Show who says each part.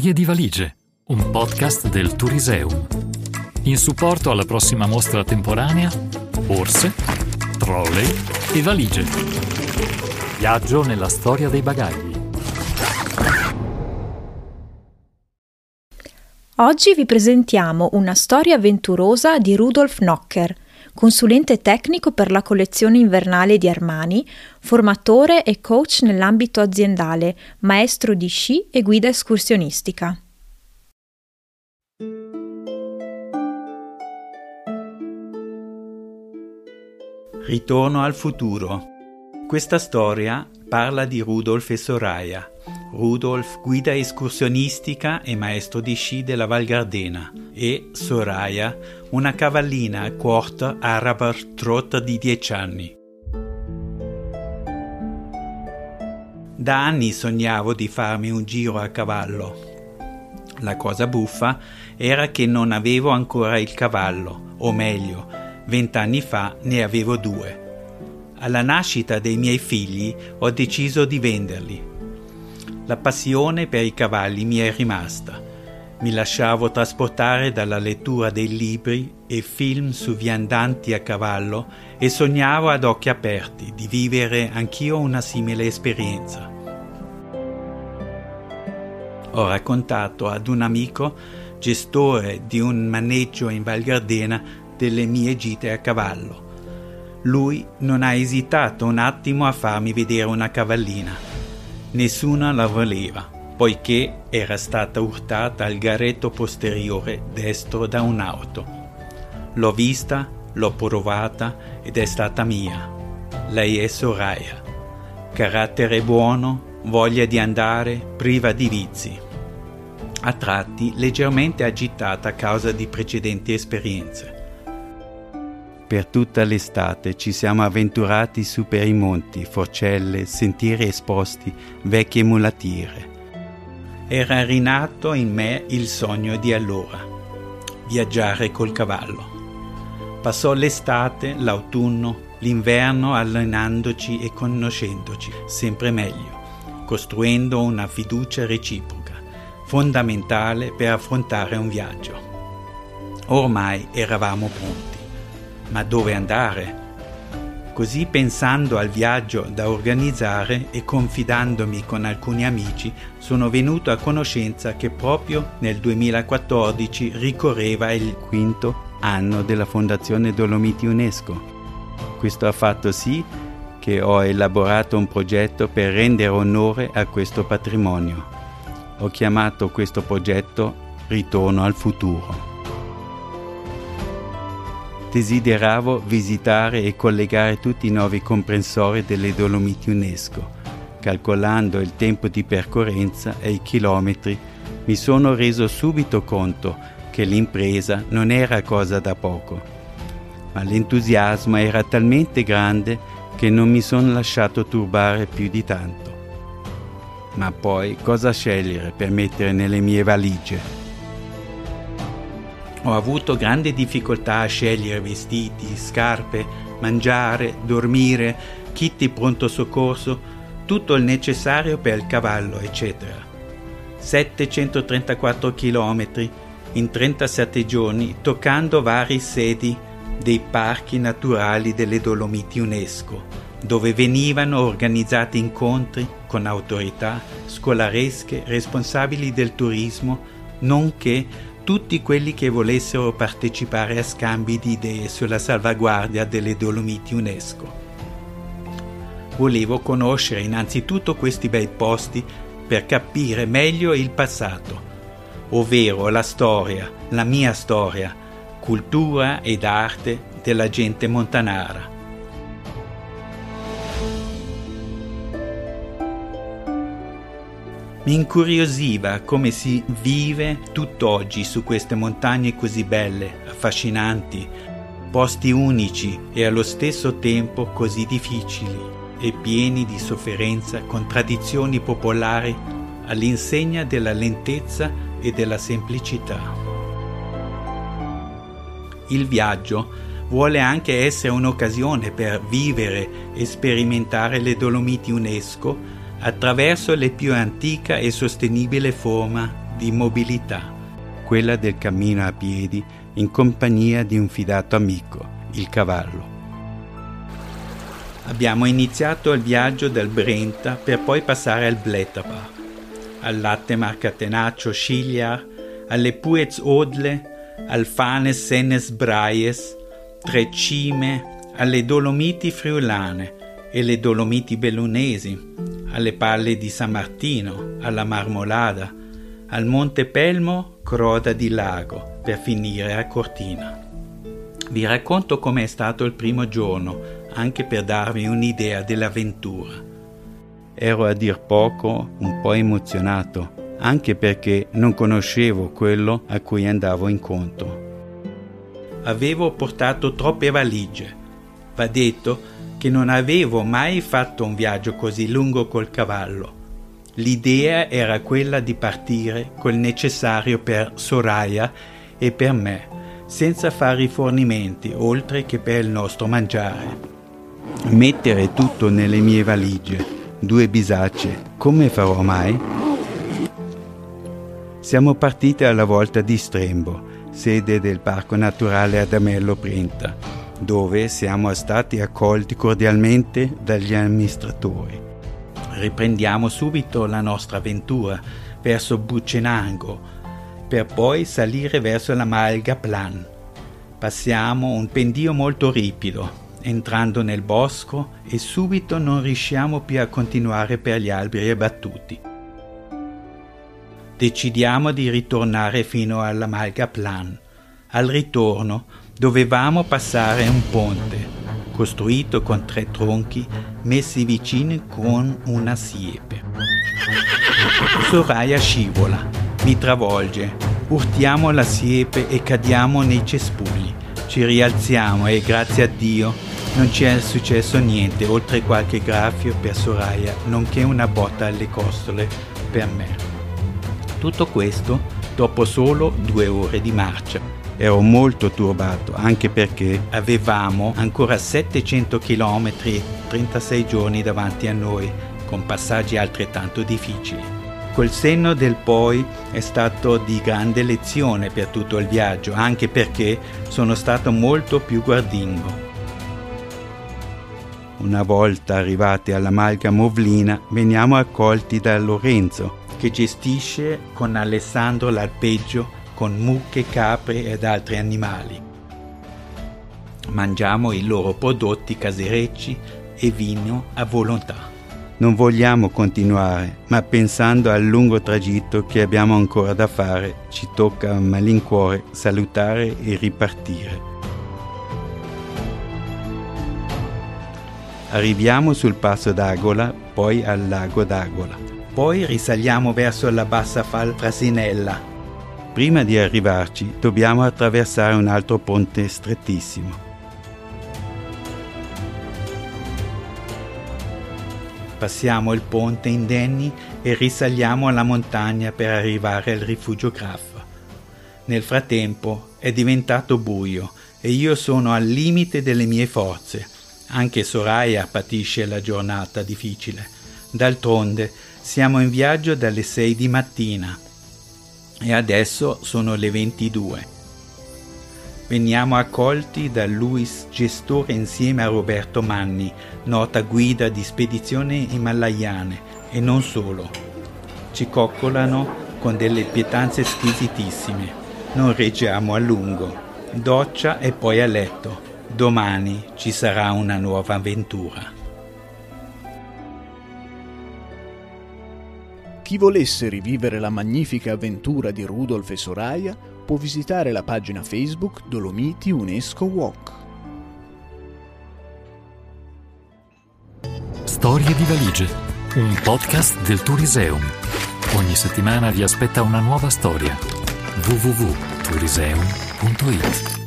Speaker 1: Storie di valigie, un podcast del Turiseum. In supporto alla prossima mostra temporanea, borse, trolley e valigie. Viaggio nella storia dei bagagli.
Speaker 2: Oggi vi presentiamo una storia avventurosa di Rudolf Nocker, consulente tecnico per la collezione invernale di Armani, formatore e coach nell'ambito aziendale, maestro di sci e guida escursionistica.
Speaker 3: Ritorno al futuro. Questa storia parla di Rudolf e Soraya. Rudolf guida escursionistica e maestro di sci della Val Gardena e Soraya una cavallina a quarter araba trot di 10 anni. Da anni sognavo di farmi un giro a cavallo. La cosa buffa era che non avevo ancora il cavallo, o meglio, vent'anni fa ne avevo due. Alla nascita dei miei figli ho deciso di venderli. La passione per i cavalli mi è rimasta. Mi lasciavo trasportare dalla lettura dei libri e film su viandanti a cavallo e sognavo ad occhi aperti di vivere anch'io una simile esperienza. Ho raccontato ad un amico, gestore di un maneggio in Val Gardena, delle mie gite a cavallo. Lui non ha esitato un attimo a farmi vedere una cavallina. Nessuna la voleva, poiché era stata urtata al garetto posteriore destro da un'auto. L'ho vista, l'ho provata ed è stata mia. Lei è Soraya. Carattere buono, voglia di andare, priva di vizi. A tratti leggermente agitata a causa di precedenti esperienze. Per tutta l'estate ci siamo avventurati su per i monti, forcelle, sentieri esposti, vecchie mulatire. Era rinato in me il sogno di allora, viaggiare col cavallo. Passò l'estate, l'autunno, l'inverno allenandoci e conoscendoci sempre meglio, costruendo una fiducia reciproca, fondamentale per affrontare un viaggio. Ormai eravamo pronti ma dove andare? Così pensando al viaggio da organizzare e confidandomi con alcuni amici, sono venuto a conoscenza che proprio nel 2014 ricorreva il quinto anno della Fondazione Dolomiti UNESCO. Questo ha fatto sì che ho elaborato un progetto per rendere onore a questo patrimonio. Ho chiamato questo progetto Ritorno al futuro desideravo visitare e collegare tutti i nuovi comprensori delle Dolomiti UNESCO. Calcolando il tempo di percorrenza e i chilometri, mi sono reso subito conto che l'impresa non era cosa da poco. Ma l'entusiasmo era talmente grande che non mi sono lasciato turbare più di tanto. Ma poi cosa scegliere per mettere nelle mie valigie? Ho avuto grande difficoltà a scegliere vestiti, scarpe, mangiare, dormire, kit di pronto soccorso, tutto il necessario per il cavallo, eccetera. 734 km in 37 giorni, toccando vari sedi dei parchi naturali delle Dolomiti UNESCO, dove venivano organizzati incontri con autorità scolaresche, responsabili del turismo, nonché tutti quelli che volessero partecipare a scambi di idee sulla salvaguardia delle Dolomiti UNESCO. Volevo conoscere innanzitutto questi bei posti per capire meglio il passato, ovvero la storia, la mia storia, cultura ed arte della gente montanara. Mi incuriosiva come si vive tutt'oggi su queste montagne così belle, affascinanti, posti unici e allo stesso tempo così difficili e pieni di sofferenza con tradizioni popolari all'insegna della lentezza e della semplicità. Il viaggio vuole anche essere un'occasione per vivere e sperimentare le Dolomiti UNESCO attraverso la più antica e sostenibile forma di mobilità, quella del cammino a piedi in compagnia di un fidato amico, il cavallo. Abbiamo iniziato il viaggio del Brenta per poi passare al Blätterba, al latte marcatenaccio Scigliar, alle Puez Odle, al Fanes Sennes Braies, Tre Cime, alle Dolomiti friulane e le Dolomiti bellunesi, alle Palle di San Martino, alla Marmolada, al Monte Pelmo, Croda di Lago, per finire a Cortina. Vi racconto com'è stato il primo giorno anche per darvi un'idea dell'avventura. Ero a dir poco un po' emozionato, anche perché non conoscevo quello a cui andavo incontro. Avevo portato troppe valigie. Va detto che non avevo mai fatto un viaggio così lungo col cavallo. L'idea era quella di partire col necessario per Soraya e per me, senza fare rifornimenti, oltre che per il nostro mangiare. Mettere tutto nelle mie valigie, due bisacce, come farò mai? Siamo partiti alla volta di Strembo, sede del Parco Naturale Adamello Brenta, dove siamo stati accolti cordialmente dagli amministratori. Riprendiamo subito la nostra avventura verso Bucenango, per poi salire verso la Malga Plan. Passiamo un pendio molto ripido, entrando nel bosco e subito non riusciamo più a continuare per gli alberi abbattuti. Decidiamo di ritornare fino alla Malga Plan. Al ritorno dovevamo passare un ponte, costruito con tre tronchi messi vicini con una siepe. Soraya scivola, mi travolge, urtiamo la siepe e cadiamo nei cespugli. Ci rialziamo e grazie a Dio non ci è successo niente oltre qualche graffio per Soraya, nonché una botta alle costole per me. Tutto questo dopo solo due ore di marcia. Ero molto turbato anche perché avevamo ancora 700 km e 36 giorni davanti a noi, con passaggi altrettanto difficili. Col senno del poi è stato di grande lezione per tutto il viaggio, anche perché sono stato molto più guardingo. Una volta arrivati alla Malga Movlina, veniamo accolti da Lorenzo, che gestisce con Alessandro l'alpeggio con mucche, capre ed altri animali. Mangiamo i loro prodotti caserecci e vino a volontà. Non vogliamo continuare, ma pensando al lungo tragitto che abbiamo ancora da fare, ci tocca a malincuore salutare e ripartire. Arriviamo sul passo d'Agola, poi al lago d'Agola. Poi risaliamo verso la bassa Fal Frasinella. Prima di arrivarci dobbiamo attraversare un altro ponte strettissimo. Passiamo il ponte indenni e risaliamo la montagna per arrivare al rifugio Graf. Nel frattempo è diventato buio e io sono al limite delle mie forze anche Soraya patisce la giornata difficile. D'altronde siamo in viaggio dalle 6 di mattina e adesso sono le 22. Veniamo accolti da Luis, gestore insieme a Roberto Manni, nota guida di spedizioni himalayane e non solo. Ci coccolano con delle pietanze squisitissime. Non reggiamo a lungo. Doccia e poi a letto Domani ci sarà una nuova avventura.
Speaker 4: Chi volesse rivivere la magnifica avventura di Rudolf e Soraya può visitare la pagina Facebook Dolomiti UNESCO Walk.
Speaker 1: Storie di valigie, un podcast del Turiseum. Ogni settimana vi aspetta una nuova storia. www.turiseum.it